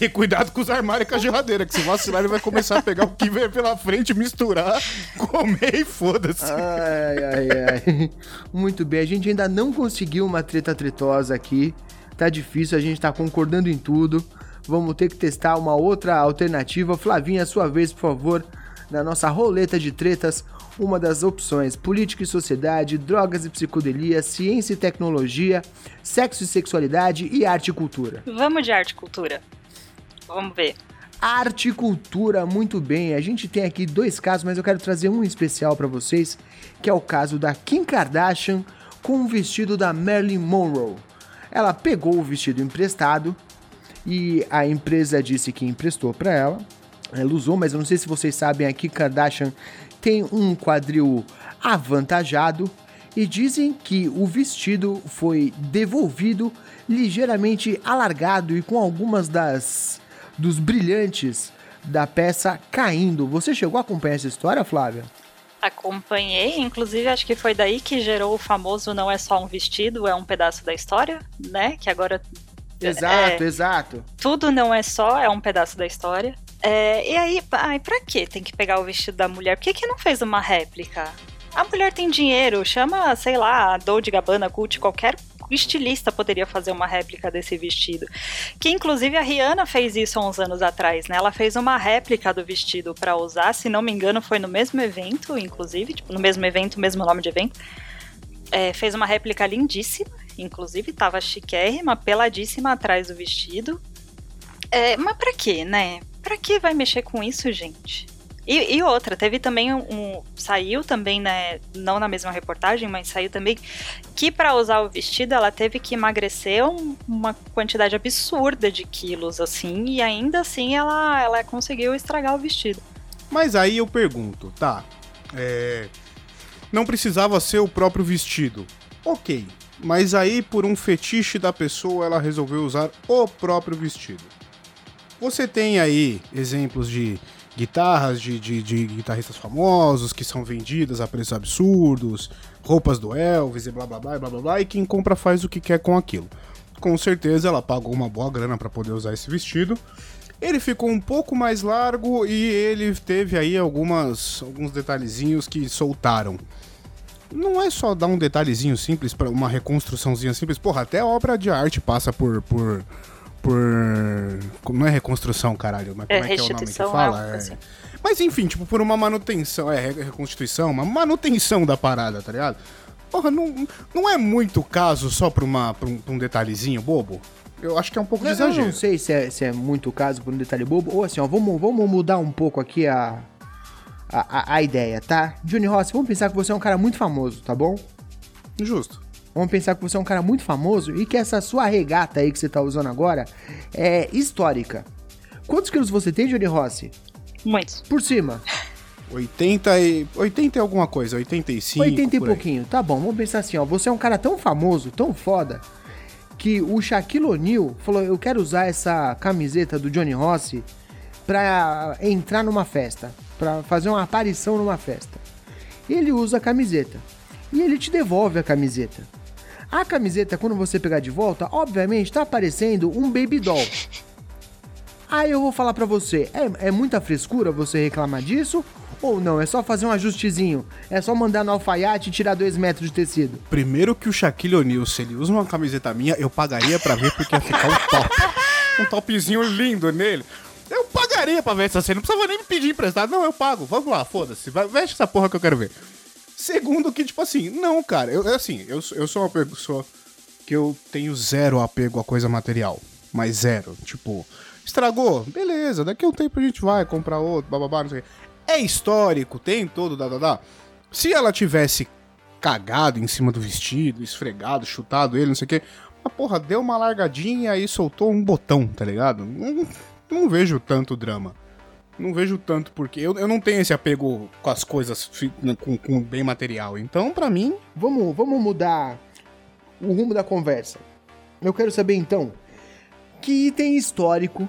Speaker 5: E cuidado com os armários e com a geladeira, que se vacilar ele vai começar a pegar o que vem pela frente, misturar, comer e foda-se.
Speaker 3: Ai, ai, ai. Muito bem, a gente ainda não conseguiu uma treta tretosa aqui. Tá difícil, a gente tá concordando em tudo. Vamos ter que testar uma outra alternativa. Flavinha, sua vez, por favor, na nossa roleta de tretas. Uma das opções: política e sociedade, drogas e psicodelia, ciência e tecnologia, sexo e sexualidade e arte e cultura.
Speaker 4: vamos de arte e cultura. Vamos ver.
Speaker 3: Arte e cultura, muito bem. A gente tem aqui dois casos, mas eu quero trazer um especial pra vocês, que é o caso da Kim Kardashian com o vestido da Marilyn Monroe. Ela pegou o vestido emprestado e a empresa disse que emprestou pra ela. Ela usou, mas eu não sei se vocês sabem, a Kim Kardashian tem um quadril avantajado e dizem que o vestido foi devolvido ligeiramente alargado e com algumas das dos brilhantes da peça caindo. Você chegou a acompanhar essa história, Flávia?
Speaker 4: Acompanhei, inclusive acho que foi daí que gerou o famoso não é só um vestido, é um pedaço da história, né? Que agora
Speaker 3: Exato,
Speaker 4: É.
Speaker 3: exato.
Speaker 4: tudo não é só, é um pedaço da história. É, e aí, ai, pra que tem que pegar o vestido da mulher? Por que, que não fez uma réplica? A mulher tem dinheiro, chama, sei lá, a Dolce Gabbana, Gucci, qualquer estilista poderia fazer uma réplica desse vestido. Que inclusive a Rihanna fez isso há uns anos atrás, né? Ela fez uma réplica do vestido pra usar, se não me engano, foi no mesmo evento, inclusive, tipo, no mesmo evento, mesmo nome de evento. É, fez uma réplica lindíssima, inclusive tava chiquérrima, peladíssima atrás do vestido. É, mas pra quê, né? Pra que vai mexer com isso, gente? E, e outra, teve também um, Saiu também, né? Não na mesma reportagem, mas saiu também que pra usar o vestido ela teve que emagrecer um- uma quantidade absurda de quilos, assim, e ainda assim ela, ela conseguiu estragar o vestido.
Speaker 5: Mas aí eu pergunto, tá? É, não precisava ser o próprio vestido. Ok. Mas aí, por um fetiche da pessoa, ela resolveu usar o próprio vestido. Você tem aí exemplos de guitarras de, de, de guitarristas famosos que são vendidas a preços absurdos, roupas do Elvis e blá blá blá blá blá blá, e quem compra faz o que quer com aquilo. com certeza ela pagou uma boa grana pra poder usar esse vestido. Ele ficou um pouco mais largo e ele teve aí algumas alguns detalhezinhos que soltaram. Não é só dar um detalhezinho simples para uma reconstruçãozinha simples. Porra, até obra de arte passa por por por não é reconstrução, caralho, mas
Speaker 4: É
Speaker 5: como é que é o nome que fala? É.
Speaker 4: assim.
Speaker 5: Mas enfim, tipo, por uma manutenção, é, re- reconstituição, uma manutenção da parada, tá ligado? Porra, não, não é muito caso só pra, uma, pra, um, pra um detalhezinho bobo? Eu acho que é um pouco de
Speaker 3: Eu, eu
Speaker 5: exagero.
Speaker 3: não sei se é, se é muito caso por um detalhe bobo, ou assim, ó, vamos, vamos mudar um pouco aqui a, a, a- a ideia, tá? Johnny Rossi, vamos pensar que você é um cara muito famoso, tá bom?
Speaker 5: Justo.
Speaker 3: Vamos pensar que você é um cara muito famoso e que essa sua regata aí que você tá usando agora é histórica. Quantos quilos você tem, Johnny Rossi?
Speaker 4: Muitos.
Speaker 3: Por cima?
Speaker 5: 80 e. 80 e alguma coisa, 85.
Speaker 3: 80 e
Speaker 5: por aí.
Speaker 3: pouquinho. Tá bom, vamos pensar assim, ó. Você é um cara tão famoso, tão foda, que o Shaquille O'Neal falou: Eu quero usar essa camiseta do Johnny Rossi pra entrar numa festa, pra fazer uma aparição numa festa. Ele usa a camiseta e ele te devolve a camiseta. A camiseta, quando você pegar de volta, obviamente tá aparecendo um baby doll. Aí eu vou falar pra você, é, é muita frescura você reclamar disso? Ou não, é só fazer um ajustezinho? É só mandar no alfaiate e tirar dois metros de tecido?
Speaker 5: Primeiro que o Shaquille O'Neal, se ele usa uma camiseta minha, eu pagaria pra ver porque ia ficar um top. um topzinho lindo nele. Eu pagaria pra ver essa cena. Não precisava nem me pedir emprestado. Não, eu pago. Vamos lá, foda-se. Veste essa porra que eu quero ver. Segundo que, tipo assim, não, cara. Eu, eu, assim, eu, eu sou uma pessoa que eu tenho zero apego a coisa material. Mas zero. Tipo, estragou? Beleza, daqui a um tempo a gente vai comprar outro, bababá, não sei o quê. É histórico, tem todo, dá, dá, dá. Se ela tivesse cagado em cima do vestido, esfregado, chutado ele, não sei o quê, mas porra, deu uma largadinha e aí soltou um botão, tá ligado? Não, não vejo tanto drama. Não vejo tanto porque eu, eu não tenho esse apego com as coisas fi- com, com bem material. Então, pra mim,
Speaker 3: Vamos, vamos mudar o rumo da conversa. Eu quero saber então que item histórico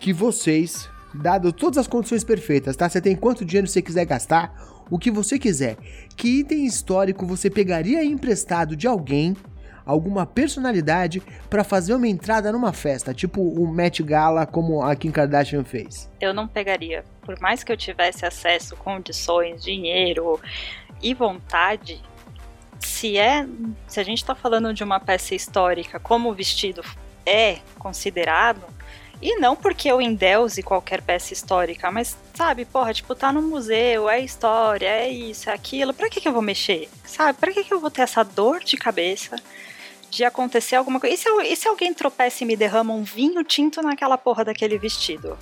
Speaker 3: que vocês, dado todas as condições perfeitas, tá? Você tem quanto dinheiro você quiser gastar, o que você quiser. Que item histórico você pegaria emprestado de alguém, alguma personalidade, pra fazer uma entrada numa festa, tipo o Met Gala, como a Kim Kardashian fez?
Speaker 4: Eu não pegaria. Por mais que eu tivesse acesso, condições, dinheiro e vontade, se é. Se a gente tá falando de uma peça histórica, como o vestido é considerado, e não porque eu endeuse qualquer peça histórica, mas sabe, porra, tipo, tá no museu, é história, é isso, é aquilo, pra que, que eu vou mexer? Sabe, pra que, que eu vou ter essa dor de cabeça? De acontecer alguma coisa. E se, eu- e se alguém tropeça e me derrama um vinho tinto naquela porra daquele vestido?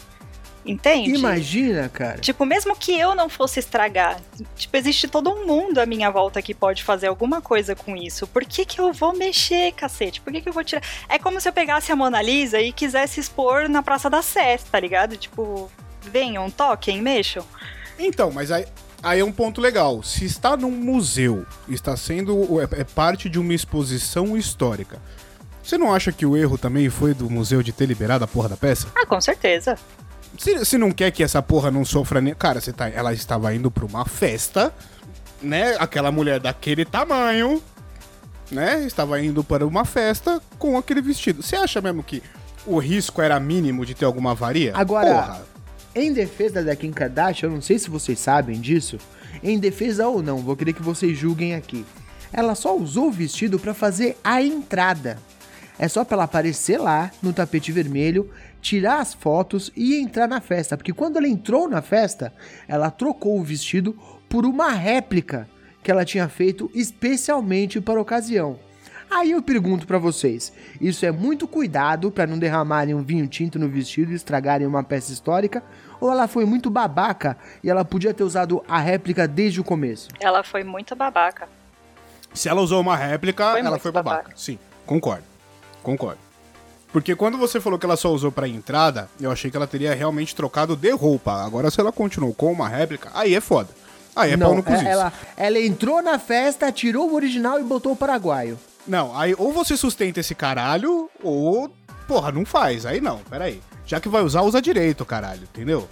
Speaker 4: Entende?
Speaker 3: Imagina, cara.
Speaker 4: Tipo, mesmo que eu não fosse estragar, tipo, existe todo um mundo à minha volta que pode fazer alguma coisa com isso. Por que que eu vou mexer, cacete? Por que que eu vou tirar? É como se eu pegasse a Mona Lisa e quisesse expor na Praça da Sé, tá ligado? Tipo, venham, toquem, mexam.
Speaker 5: Então, mas aí, aí é um ponto legal. Se está num museu, está sendo é, é parte de uma exposição histórica. Você não acha que o erro também foi do museu de ter liberado a porra da peça?
Speaker 4: Ah, com certeza.
Speaker 5: Se, se não quer que essa porra não sofra nem. Cara, você tá, ela estava indo pra uma festa, né? Aquela mulher daquele tamanho, né? Estava indo para uma festa com aquele vestido. Você acha mesmo que o risco era mínimo de ter alguma avaria?
Speaker 3: Agora-
Speaker 5: Porra.
Speaker 3: Em defesa da Kim Kardashian, eu não sei se vocês sabem disso, em defesa ou não, vou querer que vocês julguem aqui. Ela só usou o vestido pra fazer a entrada. É só pra ela aparecer lá no tapete vermelho, tirar as fotos e entrar na festa, porque quando ela entrou na festa, ela trocou o vestido por uma réplica que ela tinha feito especialmente para a ocasião. Aí eu pergunto pra vocês, isso é muito cuidado pra não derramarem um vinho tinto no vestido e estragarem uma peça histórica, ou ela foi muito babaca e ela podia ter usado a réplica desde o começo?
Speaker 4: Ela foi muito babaca.
Speaker 5: Se ela usou uma réplica,
Speaker 4: Foi
Speaker 5: ela foi babaca.
Speaker 4: babaca.
Speaker 5: Sim, concordo. Concordo. Porque quando você falou que ela só usou pra entrada, eu achei que ela teria realmente trocado de roupa. Agora, se ela continuou com uma réplica, aí é foda. Aí é pau
Speaker 3: não,
Speaker 5: no cozice.
Speaker 3: é- ela, ela entrou na festa, tirou o original e botou o paraguaio.
Speaker 5: Não, aí ou você sustenta esse caralho, ou. Porra, não faz. Aí não, peraí. Já que vai usar, usa direito, caralho, entendeu?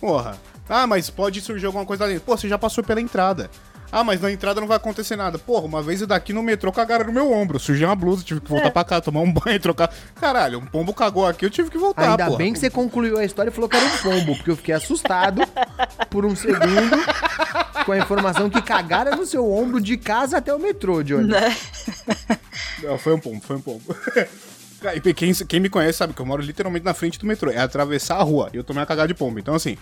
Speaker 5: Porra. Ah, mas pode surgir alguma coisa lá dentro. Pô, você já passou pela entrada. Ah, mas na entrada não vai acontecer nada. Porra, uma vez eu daqui no metrô cagaram no meu ombro. Sujei uma blusa, tive que voltar
Speaker 4: É.
Speaker 5: pra cá, tomar um banho, trocar. Caralho, um pombo cagou aqui, eu tive que voltar,
Speaker 3: Ainda
Speaker 5: porra.
Speaker 3: bem que você concluiu a história e falou que era um pombo, porque eu fiquei assustado por um segundo com a informação que cagaram no seu ombro de casa até o metrô, Johnny.
Speaker 4: Né?
Speaker 5: Não, foi um pombo, foi um pombo. E quem, quem me conhece sabe que eu moro literalmente na frente do metrô. É atravessar a rua. E eu tomei uma cagada de pombo. Então, assim,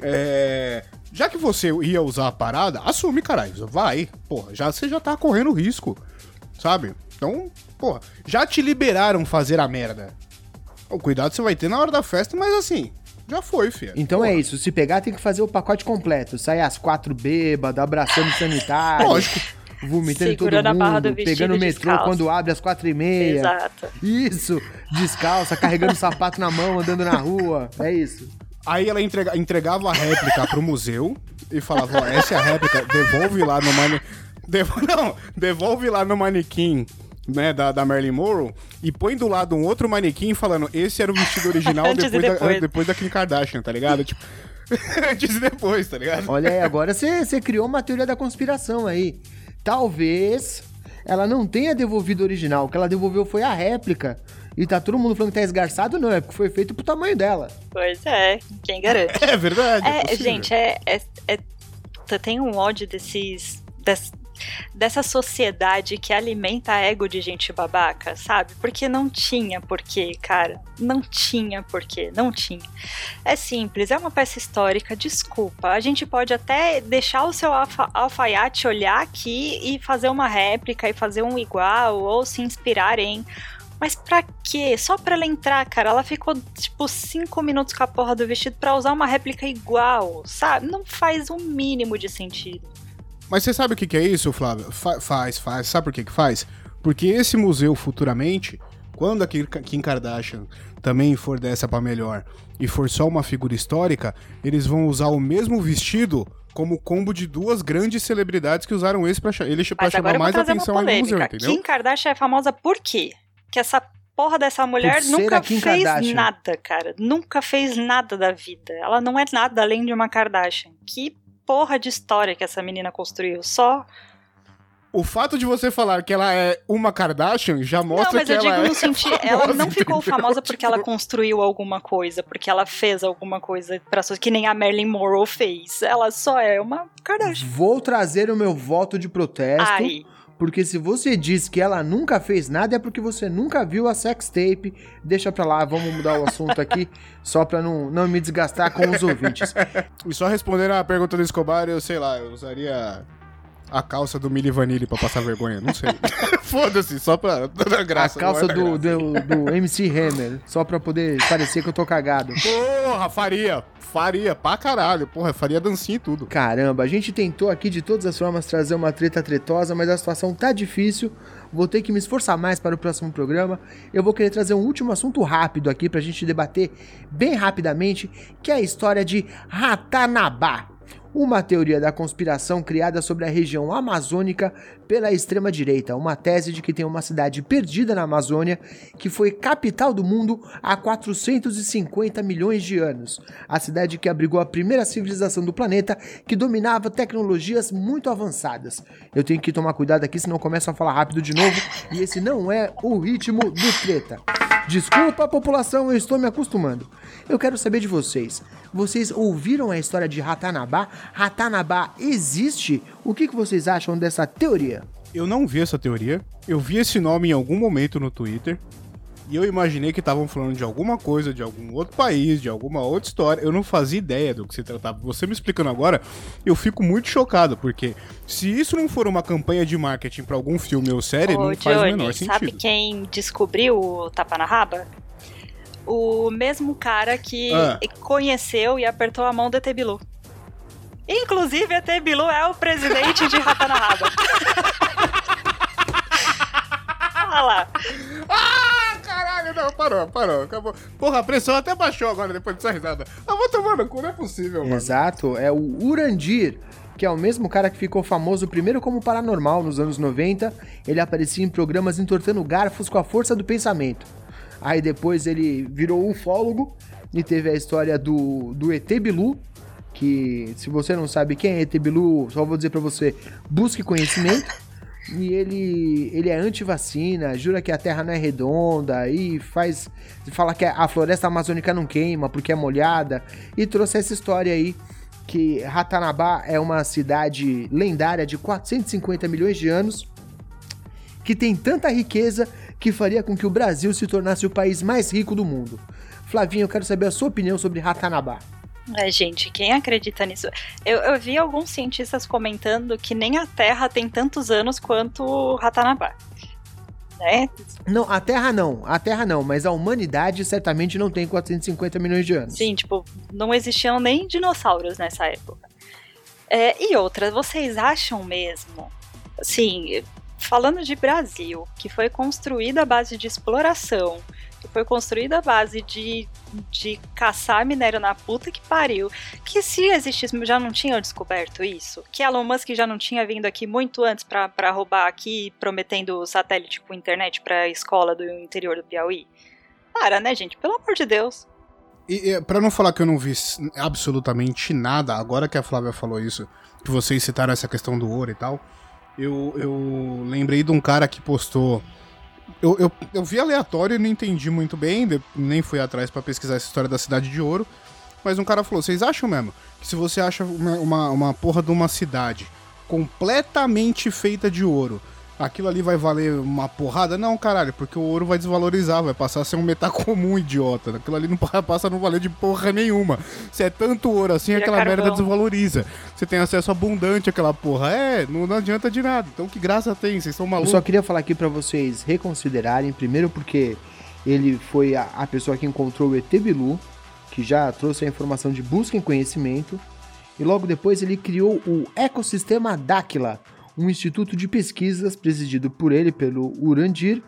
Speaker 5: é, já que você ia usar a parada, assume, caralho. Vai. Porra, já, você já tá correndo risco. Sabe? Então, porra, já te liberaram fazer a merda. O cuidado você vai ter na hora da festa, mas assim, já foi, filha.
Speaker 3: Então é isso, se pegar tem que fazer o pacote completo. Sair às quatro bêbado, abraçando o sanitário.
Speaker 5: Lógico.
Speaker 3: Vomitando em todo
Speaker 4: Segurando a barra do
Speaker 3: mundo, pegando o metrô
Speaker 4: descalço.
Speaker 3: quando abre às quatro e meia.
Speaker 4: Exato.
Speaker 3: Isso, descalça, carregando o sapato na mão, andando na rua. É isso.
Speaker 5: Aí ela entrega- entregava a réplica pro museu e falava, ó, essa é a réplica, devolve lá no mane... Devo... Não, devolve lá no manequim, né, da, da Marilyn Monroe e põe do lado um outro manequim falando, esse era o vestido original
Speaker 4: e
Speaker 5: depois, da,
Speaker 4: depois.
Speaker 5: depois da Kim Kardashian, tá ligado? Tipo, antes e depois, tá ligado?
Speaker 3: Olha aí, agora você criou uma teoria da conspiração aí. Talvez ela não tenha devolvido o original. O que ela devolveu foi a réplica. E tá todo mundo falando que tá esgarçado, não, é porque foi feito pro tamanho dela.
Speaker 4: Pois é, quem garante?
Speaker 5: É verdade.
Speaker 4: É,
Speaker 5: possível.
Speaker 4: gente, é, é, é- eu tenho um ódio desses. des- dessa sociedade que alimenta ego de gente babaca, sabe? Porque não tinha porquê, cara. Não tinha porquê, não tinha. É simples, é uma peça histórica, desculpa. A gente pode até deixar o seu alfa, alfaiate olhar aqui e fazer uma réplica e fazer um igual, ou se inspirar em. Mas pra quê? Só pra ela entrar, cara. Ela ficou, tipo, cinco minutos com a porra do vestido pra usar uma réplica igual, sabe? Não faz o mínimo de sentido.
Speaker 5: Mas você sabe o que, que é isso, Flávio? Fa- faz, faz. Sabe por que, que faz? Porque esse museu futuramente, quando a Kim Kardashian também for dessa pra melhor e for só uma figura histórica, eles vão usar o mesmo vestido como combo de duas grandes celebridades que usaram esse pra, ele, pra
Speaker 4: Mas
Speaker 5: chamar mais atenção aí no museu, entendeu?
Speaker 4: Kim Kardashian é famosa por quê? Que essa porra dessa mulher nunca fez
Speaker 3: Kardashian.
Speaker 4: nada, cara. Nunca fez nada da vida. Ela não é nada além de uma Kardashian. Que porra de história que essa menina construiu. Só.
Speaker 5: O fato de você falar que ela é uma Kardashian já mostra
Speaker 4: não, mas
Speaker 5: que
Speaker 4: eu
Speaker 5: ela
Speaker 4: digo
Speaker 5: é
Speaker 4: no sentido.
Speaker 5: famosa,
Speaker 4: Ela não ficou
Speaker 5: entendeu?
Speaker 4: famosa porque ela
Speaker 5: Tipo,
Speaker 4: construiu alguma coisa, porque ela fez alguma coisa so- que nem a Marilyn Monroe fez. Ela só é uma Kardashian.
Speaker 3: Vou trazer o meu voto de protesto.
Speaker 4: Aí.
Speaker 3: Porque se você diz que ela nunca fez nada, é porque você nunca viu a sex tape. Deixa pra lá, vamos mudar o assunto aqui, só pra não, não me desgastar com os ouvintes.
Speaker 5: E só respondendo a pergunta do Escobar, eu sei lá, eu usaria a calça do Milli Vanilli pra passar vergonha, não sei. Foda-se, só pra dar
Speaker 3: A
Speaker 5: graça.
Speaker 3: calça
Speaker 5: não é
Speaker 3: do,
Speaker 5: graça.
Speaker 3: do, do MC Hammer, só pra poder parecer que eu tô cagado.
Speaker 5: Porra, faria, faria, pra caralho. Porra, faria dancinha e tudo.
Speaker 3: Caramba, a gente tentou aqui de todas as formas trazer uma treta tretosa, mas a situação tá difícil. Vou ter que me esforçar mais para o próximo programa. Eu vou querer trazer um último assunto rápido aqui pra gente debater bem rapidamente, que é a história de Ratanabá. Uma teoria da conspiração criada sobre a região amazônica pela extrema-direita, uma tese de que tem uma cidade perdida na Amazônia que foi capital do mundo há 450 milhões de anos. A cidade que abrigou a primeira civilização do planeta que dominava tecnologias muito avançadas. Eu tenho que tomar cuidado aqui, senão começo a falar rápido de novo e esse não é o ritmo do treta. Desculpa, população, eu estou me acostumando. Eu quero saber de vocês. Vocês ouviram a história de Ratanabá? Ratanabá existe? O que, que vocês acham dessa teoria?
Speaker 5: Eu não vi essa teoria. Eu vi esse nome em algum momento no Twitter. E eu imaginei que estavam falando de alguma coisa, de algum outro país, de alguma outra história. Eu não fazia ideia do que se tratava. Você me explicando agora, eu fico muito chocado, porque se isso não for uma campanha de marketing pra algum filme ou série,
Speaker 4: Ô,
Speaker 5: não faz o
Speaker 4: Johnny,
Speaker 5: menor
Speaker 4: sabe
Speaker 5: sentido.
Speaker 4: quem descobriu o tapa na raba? O mesmo cara que
Speaker 5: Ah.
Speaker 4: conheceu e apertou a mão do Etebilu. Inclusive, Etebilu é o presidente de Ratanahaba. Olha lá.
Speaker 5: Não, parou, parou, acabou. Porra, a pressão até baixou agora depois dessa risada. Ah, vou tomar no cu, não é possível, mano.
Speaker 3: Exato, é o Urandir, que é o mesmo cara que ficou famoso primeiro como paranormal nos anos 90. Ele aparecia em programas entortando garfos com a força do pensamento. Aí depois ele virou ufólogo e teve a história do, do ET Bilu, que se você não sabe quem é ET Bilu, só vou dizer para você, busque conhecimento. E ele, ele é anti-vacina, jura que a Terra não é redonda e faz fala que a floresta amazônica não queima porque é molhada e trouxe essa história aí que Ratanabá é uma cidade lendária de 450 milhões de anos que tem tanta riqueza que faria com que o Brasil se tornasse o país mais rico do mundo. Flavinho, eu quero saber a sua opinião sobre Ratanabá.
Speaker 4: É, gente, quem acredita nisso? Eu, eu, vi alguns cientistas comentando que nem a Terra tem tantos anos quanto Ratanabá. Né?
Speaker 3: Não, a Terra não, a Terra não, mas a humanidade certamente não tem 450 milhões de anos.
Speaker 4: Sim, tipo, não existiam nem dinossauros nessa época. É, e outra, vocês acham mesmo? Assim, falando de Brasil, que foi construída à base de exploração, foi construída à base de, de caçar minério na puta que pariu. Que se existisse, já não tinham descoberto isso? Que Elon Musk já não tinha vindo aqui muito antes para roubar aqui, prometendo satélite com internet pra escola do interior do Piauí? Para, né, gente? Pelo amor de Deus.
Speaker 5: E, e para não falar que eu não vi absolutamente nada, agora que a Flávia falou isso, que vocês citaram essa questão do ouro e tal, eu, eu lembrei de um cara que postou eu, eu, eu vi aleatório e não entendi muito bem, nem fui atrás para pesquisar essa história da Cidade de Ouro. Mas um cara falou: vocês acham mesmo que se você acha uma, uma, uma porra de uma cidade completamente feita de ouro aquilo ali vai valer uma porrada? Não, caralho, porque o ouro vai desvalorizar, vai passar a ser um metal comum, idiota. Aquilo ali não passa a não valer de porra nenhuma. Se é tanto ouro assim, e aquela merda desvaloriza. Você tem acesso abundante àquela porra. É, não, não adianta de nada. Então que graça tem? Vocês são malucos.
Speaker 3: Eu só queria falar aqui para vocês reconsiderarem, primeiro porque ele foi a, a pessoa que encontrou o ET Bilu, que já trouxe a informação de busca em conhecimento. E logo depois ele criou o ecossistema Dáquila, um instituto de pesquisas presidido por ele, pelo Urandir,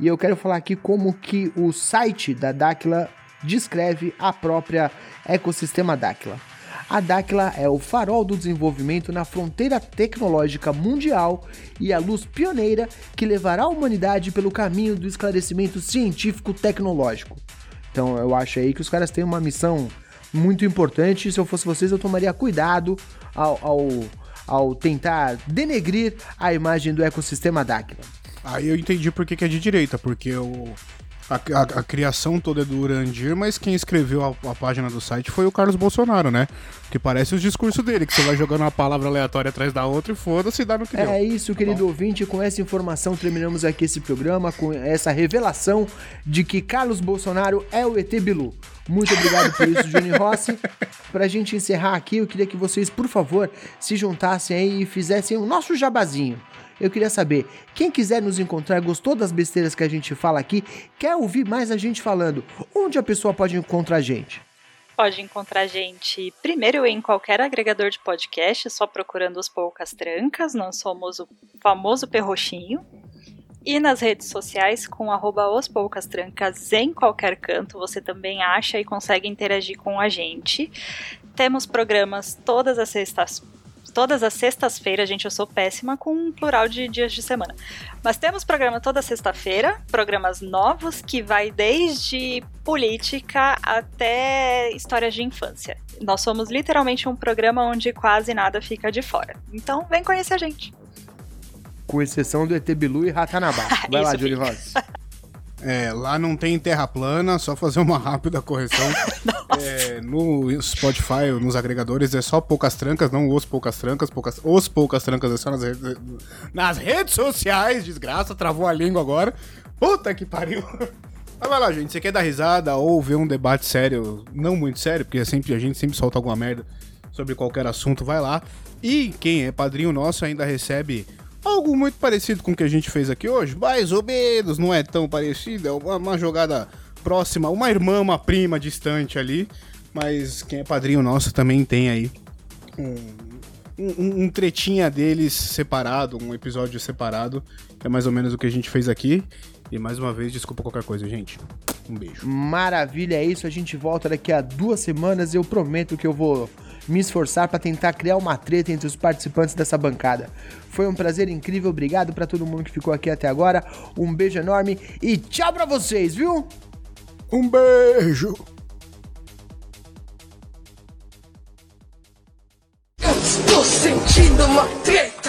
Speaker 3: e eu quero falar aqui como que o site da Dáquila descreve a própria ecossistema Dáquila. A Dáquila é o farol do desenvolvimento na fronteira tecnológica mundial e a luz pioneira que levará a humanidade pelo caminho do esclarecimento científico-tecnológico. Então eu acho aí que os caras têm uma missão muito importante. Se eu fosse vocês, eu tomaria cuidado ao, ao ao tentar denegrir a imagem do ecossistema Dáquila.
Speaker 5: Aí eu entendi por que, que é de direita, porque o, a, a, a, criação toda é do Urandir, mas quem escreveu a, a, página do site foi o Carlos Bolsonaro, né? Que parece os discursos dele, que você vai jogando uma palavra aleatória atrás da outra e foda-se dá no que
Speaker 3: É
Speaker 5: deu.
Speaker 3: isso, querido Bom. ouvinte. Com essa informação terminamos aqui esse programa, com essa revelação de que Carlos Bolsonaro é o ET Bilu. Muito obrigado por isso, Júnior Rossi. Pra gente encerrar aqui, eu queria que vocês, por favor, se juntassem aí e fizessem o nosso jabazinho. Eu queria saber, quem quiser nos encontrar, gostou das besteiras que a gente fala aqui, quer ouvir mais a gente falando, onde a pessoa pode encontrar a gente?
Speaker 4: Pode encontrar a gente primeiro em qualquer agregador de podcast, só procurando os Poucas Trancas, nós somos o famoso Perroxinho. E nas redes sociais, com arroba os Poucas Trancas em qualquer canto, você também acha e consegue interagir com a gente. Temos programas todas as sextas todas as sextas-feiras, gente, eu sou péssima com um plural de dias de semana. Mas temos programa toda sexta-feira, programas novos que vai desde política até histórias de infância. Nós somos literalmente um programa onde quase nada fica de fora. Então, vem conhecer a gente.
Speaker 3: Com exceção do ET Bilu e Ratanabá. Vai lá, Júlio Rosa.
Speaker 5: É, lá não tem terra plana, só fazer uma rápida correção. é, no Spotify, nos agregadores, é só poucas trancas, não os poucas trancas, poucas, os poucas trancas é só nas redes, nas redes sociais, desgraça, travou a língua agora. Puta que pariu. Mas vai lá, gente, você quer dar risada ou ver um debate sério, não muito sério, porque é sempre, a gente sempre solta alguma merda sobre qualquer assunto, vai lá. E quem é padrinho nosso ainda recebe Algo muito parecido com o que a gente fez aqui hoje, mais ou menos, não é tão parecido, é uma, uma jogada próxima, uma irmã, uma prima distante ali, mas quem é padrinho nosso também tem aí um, um, um, tretinha deles separado, um episódio separado, é mais ou menos o que a gente fez aqui. E mais uma vez, desculpa qualquer coisa, gente. Um beijo.
Speaker 3: Maravilha, é isso. A gente volta daqui a duas semanas. Eu prometo que eu vou me esforçar para tentar criar uma treta entre os participantes dessa bancada. Foi um prazer incrível, obrigado para todo mundo que ficou aqui até agora. Um beijo enorme e tchau para vocês, viu?
Speaker 5: Um beijo.
Speaker 1: Estou sentindo uma treta.